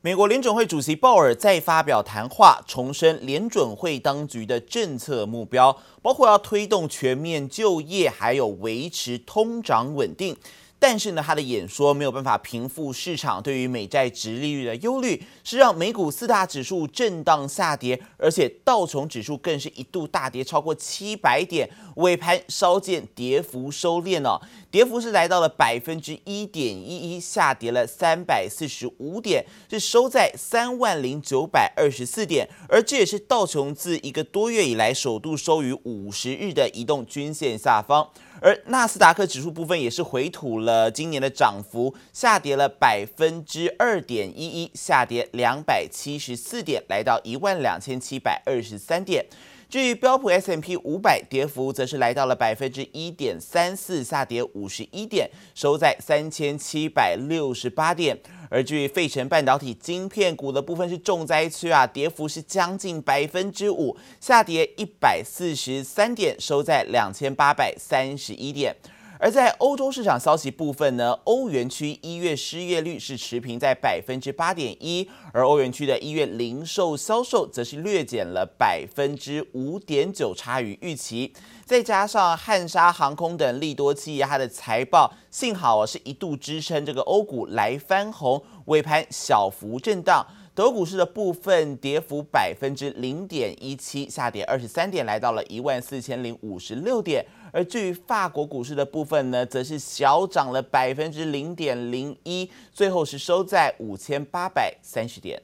美国联准会主席鲍尔再发表谈话，重申联准会当局的政策目标，包括要推动全面就业，还有维持通胀稳定。但是呢，他的演说没有办法平复市场对于美债殖利率的忧虑，是让美股四大指数震荡下跌，而且道琼指数更是一度大跌超过七百点，尾盘稍见跌幅收敛了，跌幅是来到了百分之一点一一，下跌了三百四十五点，是收在三万零九百二十四点，而这也是道琼自一个多月以来首度收于五十日的移动均线下方。而纳斯达克指数部分也是回吐了今年的涨幅，下跌了百分之二点一一，下跌两百七十四点，来到一万两千七百二十三点。至于标普 S M P 五百，跌幅则是来到了百分之一点三四，下跌五十一点，收在三千七百六十八点。而至于费城半导体晶片股的部分是重灾区啊，跌幅是将近百分之五，下跌一百四十三点，收在两千八百三十一点。而在欧洲市场消息部分呢，欧元区一月失业率是持平在百分之八点一，而欧元区的一月零售销售则是略减了百分之五点九，差于预期。再加上汉莎航空等利多企业，它的财报幸好是一度支撑这个欧股来翻红，尾盘小幅震荡。德股市的部分跌幅百分之零点一七，下跌二十三点，来到了一万四千零五十六点。而至于法国股市的部分呢，则是小涨了百分之零点零一，最后是收在五千八百三十点。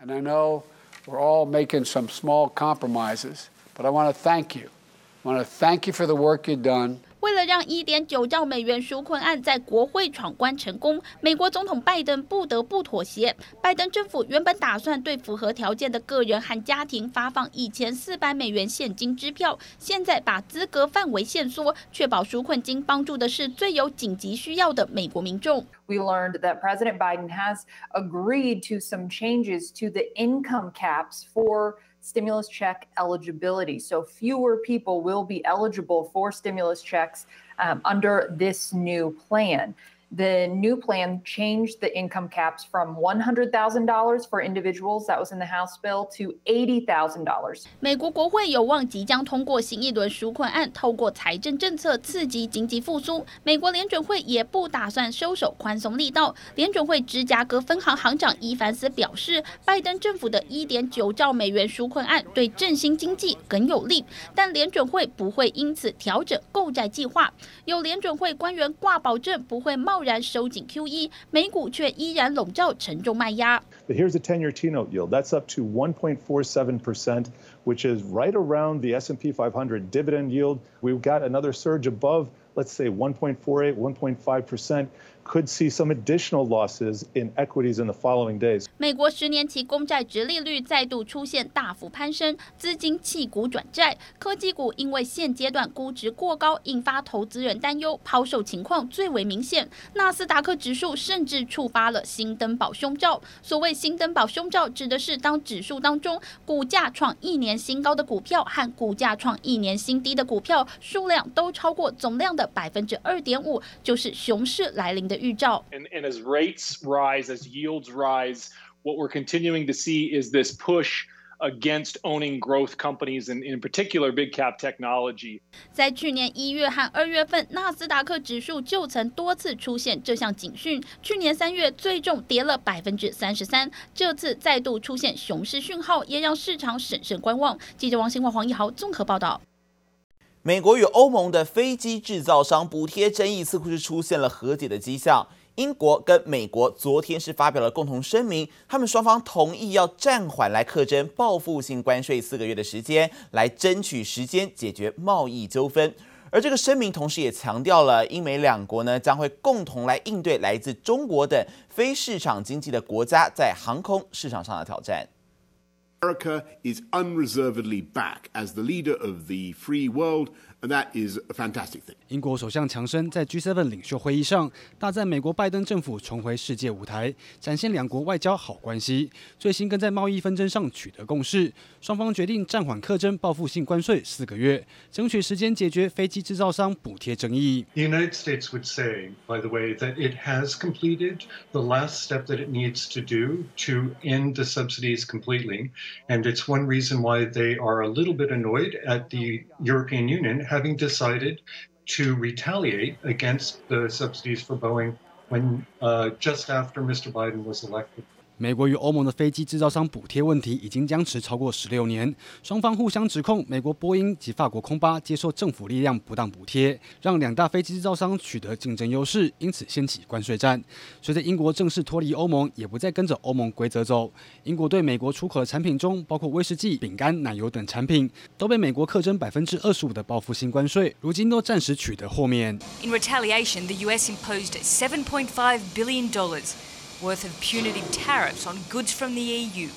And I know we're all making some small compromises, but I want to thank you. I want to thank you for the work you've done. 为了让一点九兆美元纾困案在国会闯关成功，美国总统拜登不得不妥协。拜登政府原本打算对符合条件的个人和家庭发放一千四百美元现金支票，现在把资格范围限缩，确保纾困金帮助的是最有紧急需要的美国民众。We learned that President Biden has agreed to some changes to the income caps for stimulus check eligibility. So fewer people will be eligible for stimulus checks um, under this new plan. The new plan changed the income caps from $100,000 for individuals that was in the House bill to $80,000. 美国国会有望即将通过新一轮纾困案，透过财政政策刺激经济复苏。美国联准会也不打算收手宽松力道。联准会芝加哥分行行长伊凡斯表示，拜登政府的一点九兆美元纾困案对振兴经济更有利，但联准会不会因此调整购债计划。有联准会官员挂保证不会冒。贸然收紧 QE，美股却依然笼罩沉重卖压。Here's a 10-year T-note yield. That's up to 1.47%, which is right around the S&P 500 dividend yield. We've got another surge above, let's say 1.48, 1.5%. Could see some additional losses in equities in the following days. 美国十年期公债殖利率再度出现大幅攀升，资金弃股转债，科技股因为现阶段估值过高，引发投资人担忧，抛售情况最为明显。纳斯达克指数甚至触发了新登堡胸罩。所谓新登堡胸罩，指的是当指数当中股价创一年新高的股票和股价创一年新低的股票数量都超过总量的百分之二点五，就是熊市来临的。And, and as rates rise, as yields rise, what we're continuing to see is this push against owning growth companies and in particular big cap technology. 在去年一月和二月份，纳斯达克指数就曾多次出现这项警讯。去年三月最重跌了百分之三十三，这次再度出现熊市讯号，也让市场审慎观望。记者王新华、黄一豪综合报道。美国与欧盟的飞机制造商补贴争议似乎是出现了和解的迹象。英国跟美国昨天是发表了共同声明，他们双方同意要暂缓来课征报复性关税四个月的时间，来争取时间解决贸易纠纷。而这个声明同时也强调了英美两国呢将会共同来应对来自中国等非市场经济的国家在航空市场上的挑战。America is unreservedly back as the leader of the free world That is a fantastic thing. 英国首相强生在 G7 领袖会议上大赞美国拜登政府重回世界舞台，展现两国外交好关系。最新更在贸易纷争上取得共识，双方决定暂缓课征报复性关税四个月，争取时间解决飞机制造商补贴争议。The United States would say, by the way, that it has completed the last step that it needs to do to end the subsidies completely, and it's one reason why they are a little bit annoyed at the European Union having decided to retaliate against the subsidies for Boeing when uh, just after Mr. Biden was elected. 美国与欧盟的飞机制造商补贴问题已经僵持超过十六年，双方互相指控美国波音及法国空巴接受政府力量不当补贴，让两大飞机制造商取得竞争优势，因此掀起关税战。随着英国正式脱离欧盟，也不再跟着欧盟规则走，英国对美国出口的产品中，包括威士忌、饼干、奶油等产品，都被美国课征百分之二十五的报复性关税，如今都暂时取得豁免。In retaliation, the U.S. imposed seven point five billion dollars. Worth of punitive tariffs on goods from the EU,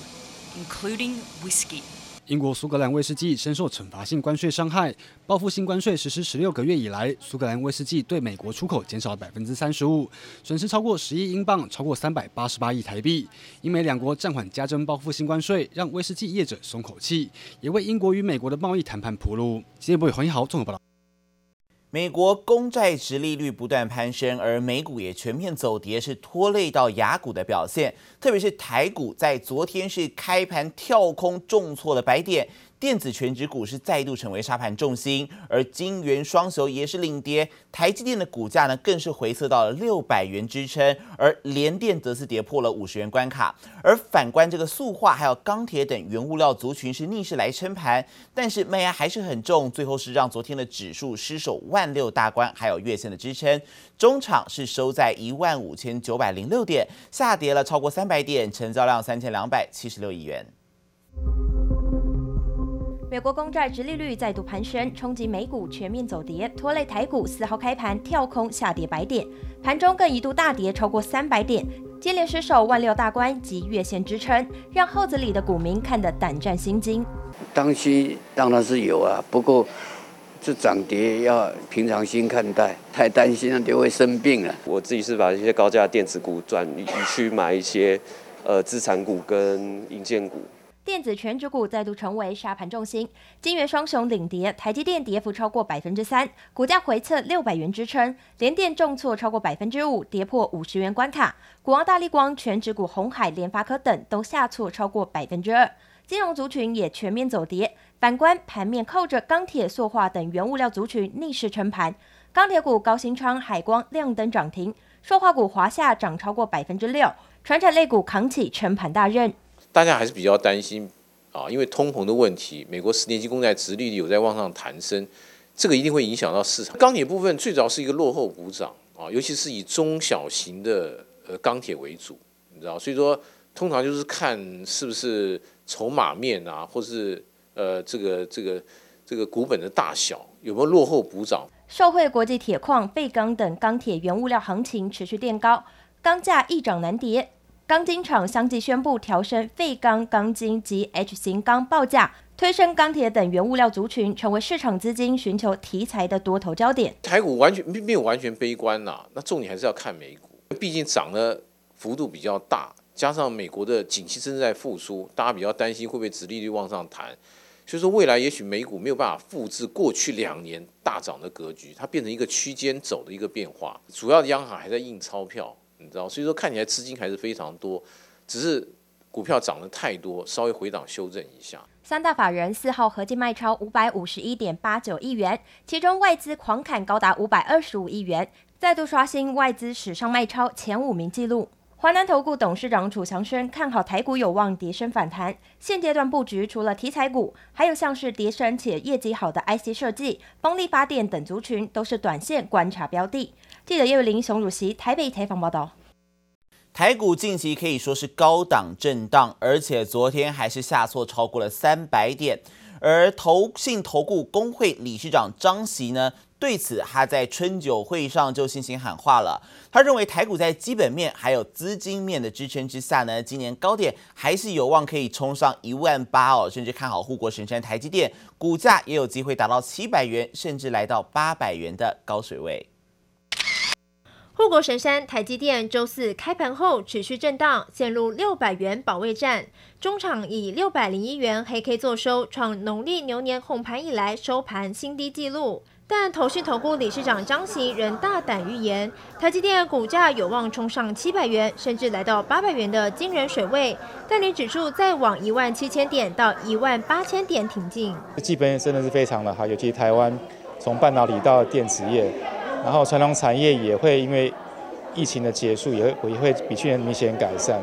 including whiskey. 英国苏格兰威士忌深受惩罚性关税伤害，报复性关税实施十六个月以来，苏格兰威士忌对美国出口减少了百分之三十五，损失超过十亿英镑，超过三百八十八亿台币。英美两国暂缓加征报复性关税，让威士忌业者松口气，也为英国与美国的贸易谈判铺路。记者黄一豪综合报道。美国公债值利率不断攀升，而美股也全面走跌，是拖累到雅股的表现。特别是台股在昨天是开盘跳空重挫了百点。电子权值股是再度成为沙盘重心，而金圆双雄也是领跌，台积电的股价呢更是回测到了六百元支撑，而联电则是跌破了五十元关卡。而反观这个塑化还有钢铁等原物料族群是逆势来撑盘，但是卖压还是很重，最后是让昨天的指数失守万六大关，还有月线的支撑，中场是收在一万五千九百零六点，下跌了超过三百点，成交量三千两百七十六亿元。美国公债殖利率再度攀升，冲击美股全面走跌，拖累台股四号开盘跳空下跌百点，盘中更一度大跌超过三百点，接连失守万六大关及月线支撑，让后子里的股民看得胆战心惊。当心当然是有啊，不过这涨跌要平常心看待，太担心了就会生病了。我自己是把一些高价电子股转移去买一些呃资产股跟硬件股。电子全指股再度成为杀盘重心，晶圆双雄领跌，台积电跌幅超过百分之三，股价回测六百元支撑；联电重挫超过百分之五，跌破五十元关卡。股王大力光、全指股红海、联发科等都下挫超过百分之二，金融族群也全面走跌。反观盘面，靠着钢铁、塑化等原物料族群逆势撑盘，钢铁股高新昌、海光亮灯涨停，塑化股华夏涨超过百分之六，传产类股扛起撑盘大任。大家还是比较担心啊，因为通膨的问题，美国十年期公债殖利率有在往上弹升，这个一定会影响到市场。钢铁部分最早是一个落后补涨啊，尤其是以中小型的呃钢铁为主，你知道，所以说通常就是看是不是筹码面啊，或是呃这个这个这个股本的大小有没有落后补涨。受惠国际铁矿、废钢等钢铁原物料行情持续垫高，钢价易涨难跌。钢筋厂相继宣布调升废钢钢筋及 H 型钢报价，推升钢铁等原物料族群，成为市场资金寻求题材的多头焦点。台股完全没有完全悲观呐，那重点还是要看美股，毕竟涨的幅度比较大，加上美国的景气正在复苏，大家比较担心会不会殖利率往上弹，所以说未来也许美股没有办法复制过去两年大涨的格局，它变成一个区间走的一个变化，主要央行还在印钞票。你知道，所以说看起来资金还是非常多，只是股票涨得太多，稍微回档修正一下。三大法人四号合计卖超五百五十一点八九亿元，其中外资狂砍高达五百二十五亿元，再度刷新外资史上卖超前五名纪录。华南投顾董事长楚强生看好台股有望跌升反弹，现阶段布局除了题材股，还有像是跌升且业绩好的 IC 设计、风力发电等族群，都是短线观察标的。记者叶伟玲、熊汝熙台北采访报道。台股近期可以说是高档震荡，而且昨天还是下挫超过了三百点。而投信投顾公会理事长张锡呢，对此，他在春酒会上就进行喊话了。他认为台股在基本面还有资金面的支撑之下呢，今年高点还是有望可以冲上一万八哦，甚至看好护国神山台积电股价也有机会达到七百元，甚至来到八百元的高水位。护国神山台积电周四开盘后持续震荡，陷入六百元保卫战，中场以六百零一元黑 K 作收，创农历牛年红盘以来收盘新低纪录。但投讯投顾理事长张琦仍大胆预言，台积电股价有望冲上七百元，甚至来到八百元的惊人水位。带领指数再往一万七千点到一万八千点挺进。基本真的是非常的好，尤其台湾从半导体到电子业，然后传统产业也会因为疫情的结束，也会也会比去年明显改善。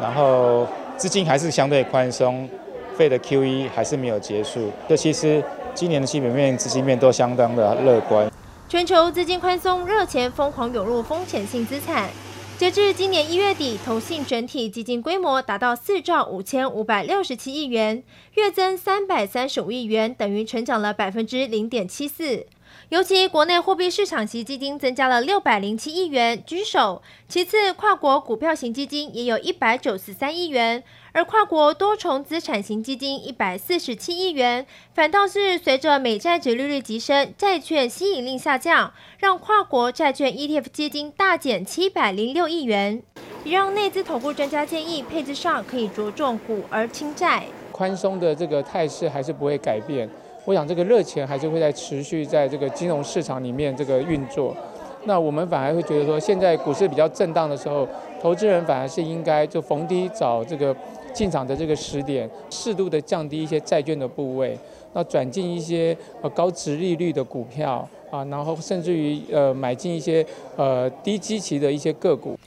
然后资金还是相对宽松，费的 QE 还是没有结束。这其实。今年的基本面、资金面都相当的乐观。全球资金宽松，热钱疯狂涌入风险性资产。截至今年一月底，投信整体基金规模达到四兆五千五百六十七亿元，月增三百三十五亿元，等于成长了百分之零点七四。尤其国内货币市场型基金增加了六百零七亿元，居首。其次，跨国股票型基金也有一百九十三亿元，而跨国多重资产型基金一百四十七亿元。反倒是随着美债殖利率急升，债券吸引力下降，让跨国债券 ETF 基金大减七百零六亿元，也让内资投顾专家建议配置上可以着重股而轻债。宽松的这个态势还是不会改变。我想这个热钱还是会在持续在这个金融市场里面这个运作，那我们反而会觉得说，现在股市比较震荡的时候，投资人反而是应该就逢低找这个进场的这个时点，适度的降低一些债券的部位，那转进一些呃高值利率的股票啊，然后甚至于呃买进一些呃低基期的一些个股。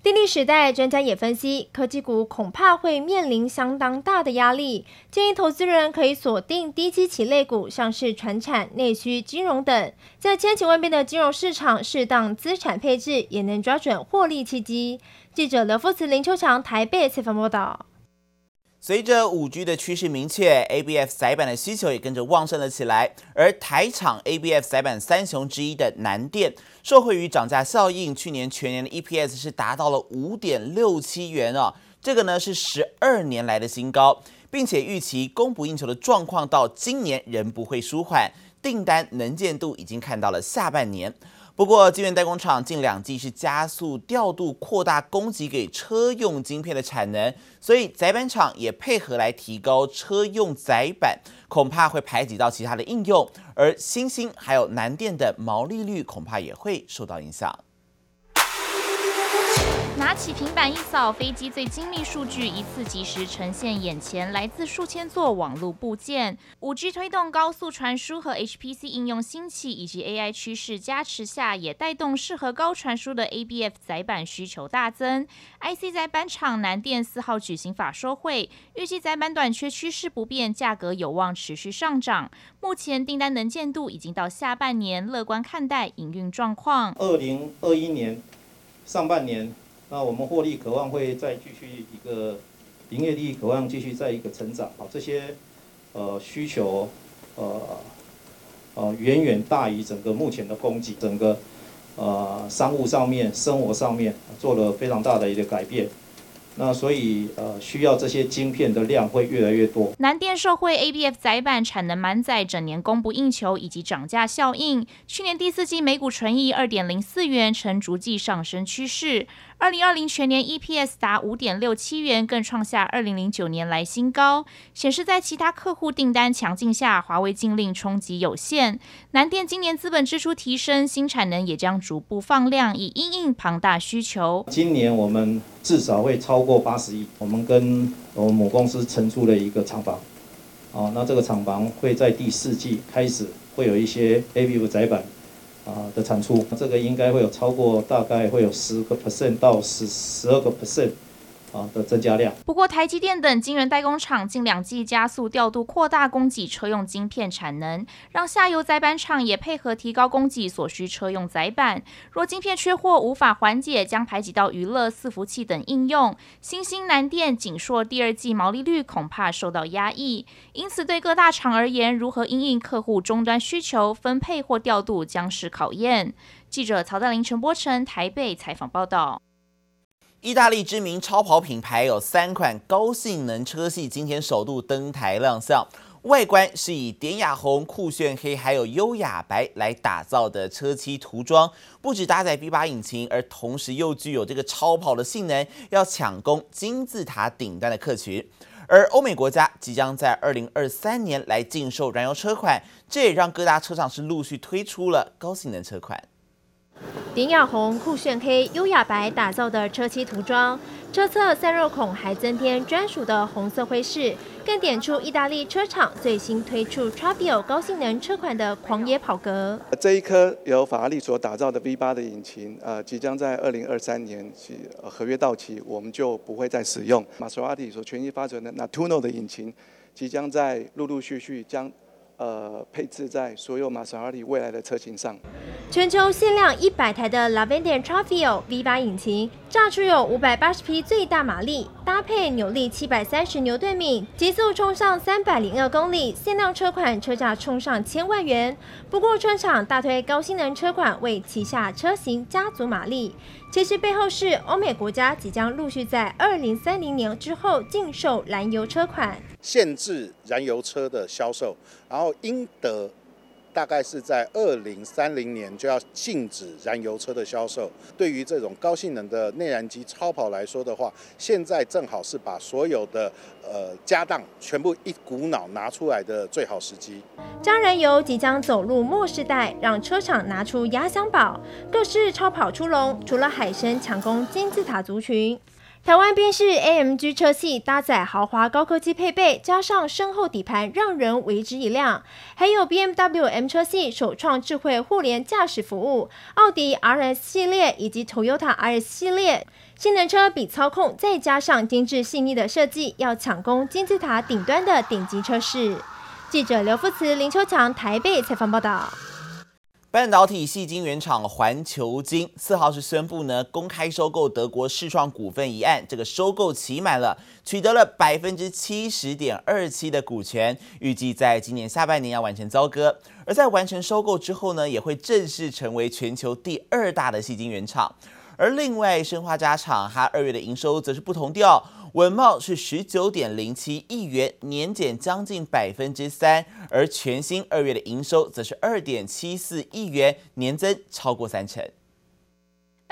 电力时代专家也分析，科技股恐怕会面临相当大的压力，建议投资人可以锁定低基期类股，像是传产、内需、金融等，在千奇万变的金融市场，适当资产配置也能抓准获利契机。记者刘富慈、林秋强台北采访报道。随着五 G 的趋势明确，ABF 载板的需求也跟着旺盛了起来。而台厂 ABF 载板三雄之一的南电，受惠于涨价效应，去年全年的 EPS 是达到了五点六七元哦，这个呢是十二年来的新高，并且预期供不应求的状况到今年仍不会舒缓，订单能见度已经看到了下半年。不过，晶圆代工厂近两季是加速调度、扩大供给给车用晶片的产能，所以载板厂也配合来提高车用载板，恐怕会排挤到其他的应用，而新兴还有南电的毛利率恐怕也会受到影响。拿起平板一扫，飞机最精密数据一次即时呈现眼前，来自数千座网络部件。五 G 推动高速传输和 HPC 应用兴起，以及 AI 趋势加持下，也带动适合高传输的 ABF 载板需求大增。IC 载板厂南电四号举行法说会，预计载板短缺趋势不变，价格有望持续上涨。目前订单能见度已经到下半年，乐观看待营运状况。二零二一年上半年。那我们获利渴望会再继续一个营业利益渴望继续再一个成长啊，这些呃需求呃呃远远大于整个目前的供给，整个呃商务上面、生活上面做了非常大的一个改变。那所以呃需要这些晶片的量会越来越多。南电社会 ABF 载板产能满载，整年供不应求以及涨价效应，去年第四季每股纯益二点零四元，呈逐季上升趋势。二零二零全年 EPS 达五点六七元，更创下二零零九年来新高，显示在其他客户订单强劲下，华为禁令冲击有限。南电今年资本支出提升，新产能也将逐步放量，以应应庞大需求。今年我们至少会超过八十亿，我们跟我们母公司承租了一个厂房，哦，那这个厂房会在第四季开始会有一些 ABF 载板。啊的产出，这个应该会有超过大概会有十个 percent 到十十二个 percent 啊的增加量。不过，台积电等晶圆代工厂近两季加速调度扩大供给车用晶片产能，让下游载板厂也配合提高供给所需车用载板。若晶片缺货无法缓解，将排挤到娱乐、伺服器等应用。新兴、南电、景硕第二季毛利率恐怕受到压抑。因此，对各大厂而言，如何因应客户终端需求分配或调度将是考验。记者曹大林、陈柏成台北采访报道。意大利知名超跑品牌有三款高性能车系，今天首度登台亮相。外观是以典雅红、酷炫黑还有优雅白来打造的车漆涂装，不止搭载 V8 引擎，而同时又具有这个超跑的性能，要抢攻金字塔顶端的客群。而欧美国家即将在二零二三年来禁售燃油车款，这也让各大车厂是陆续推出了高性能车款。典雅红、酷炫黑、优雅白打造的车漆涂装，车侧散热孔还增添专属的红色徽饰，更点出意大利车厂最新推出 Trabio 高性能车款的狂野跑格。这一颗由法拉利所打造的 V8 的引擎，呃，即将在二零二三年起合约到期，我们就不会再使用。玛莎拉蒂所全新发展的 Natuno 的引擎，即将在陆陆续续将。呃，配置在所有玛莎拉蒂未来的车型上。全球限量一百台的 Lavande Trafio V8 引擎，榨出有五百八十匹最大马力，搭配扭力七百三十牛顿米，极速冲上三百零二公里。限量车款车价冲上千万元。不过，车厂大推高性能车款，为旗下车型加足马力。其实背后是欧美国家即将陆续在二零三零年之后禁售燃油车款，限制燃油车的销售，然后英德大概是在二零三零年就要禁止燃油车的销售。对于这种高性能的内燃机超跑来说的话，现在正好是把所有的呃家当全部一股脑拿出来的最好时机。将燃油即将走入末世代，让车厂拿出压箱宝，各式超跑出笼，除了海参抢攻金字塔族群。台湾宾士 AMG 车系搭载豪华高科技配备，加上深厚底盘，让人为之一亮。还有 BMW M 车系首创智慧互联驾驶服务，奥迪 RS 系列以及 Toyota RS 系列，性能车比操控，再加上精致细腻的设计，要抢攻金字塔顶端的顶级车市。记者刘福慈、林秋强台北采访报道。半导体矽晶原厂环球晶四号是宣布呢，公开收购德国世创股份一案，这个收购期满了，取得了百分之七十点二七的股权，预计在今年下半年要完成交割。而在完成收购之后呢，也会正式成为全球第二大的矽晶原厂。而另外，生化家厂它二月的营收则是不同调。稳茂是十九点零七亿元，年减将近百分之三，而全新二月的营收则是二点七四亿元，年增超过三成。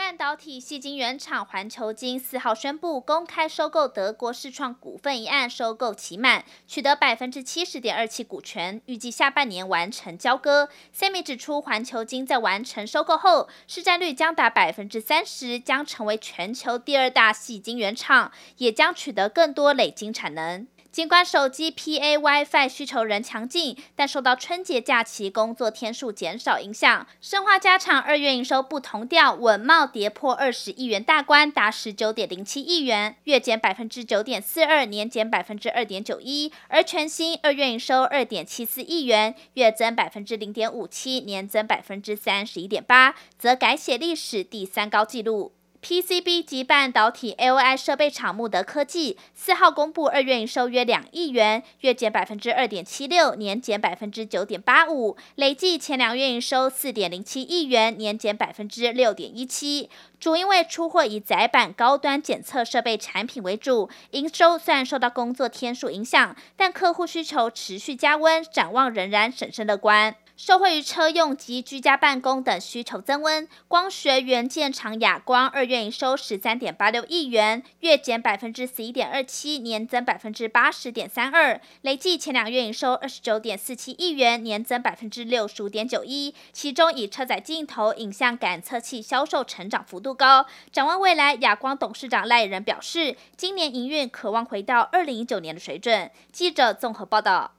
半导体细晶圆厂环球晶四号宣布公开收购德国世创股份一案，收购期满，取得百分之七十点二七股权，预计下半年完成交割。CME 指出，环球晶在完成收购后，市占率将达百分之三十，将成为全球第二大细晶圆厂，也将取得更多累晶产能。尽管手机 PA WiFi 需求仍强劲，但受到春节假期工作天数减少影响，生化加厂二月营收不同调，稳懋跌破二十亿元大关，达十九点零七亿元，月减百分之九点四二，年减百分之二点九一。而全新二月营收二点七四亿元，月增百分之零点五七，年增百分之三十一点八，则改写历史第三高纪录。PCB 及半导体 AI 设备厂慕德科技四号公布二月营收约两亿元，月减百分之二点七六，年减百分之九点八五，累计前两月营收四点零七亿元，年减百分之六点一七。主因为出货以载板高端检测设备产品为主，营收虽然受到工作天数影响，但客户需求持续加温，展望仍然审慎乐观。受惠于车用及居家办公等需求增温，光学元件厂亚光二月营收十三点八六亿元，月减百分之十一点二七，年增百分之八十点三二，累计前两月营收二十九点四七亿元，年增百分之六十五点九一。其中以车载镜头、影像感测器销售成长幅度高。展望未来，亚光董事长赖仁表示，今年营运可望回到二零一九年的水准。记者综合报道。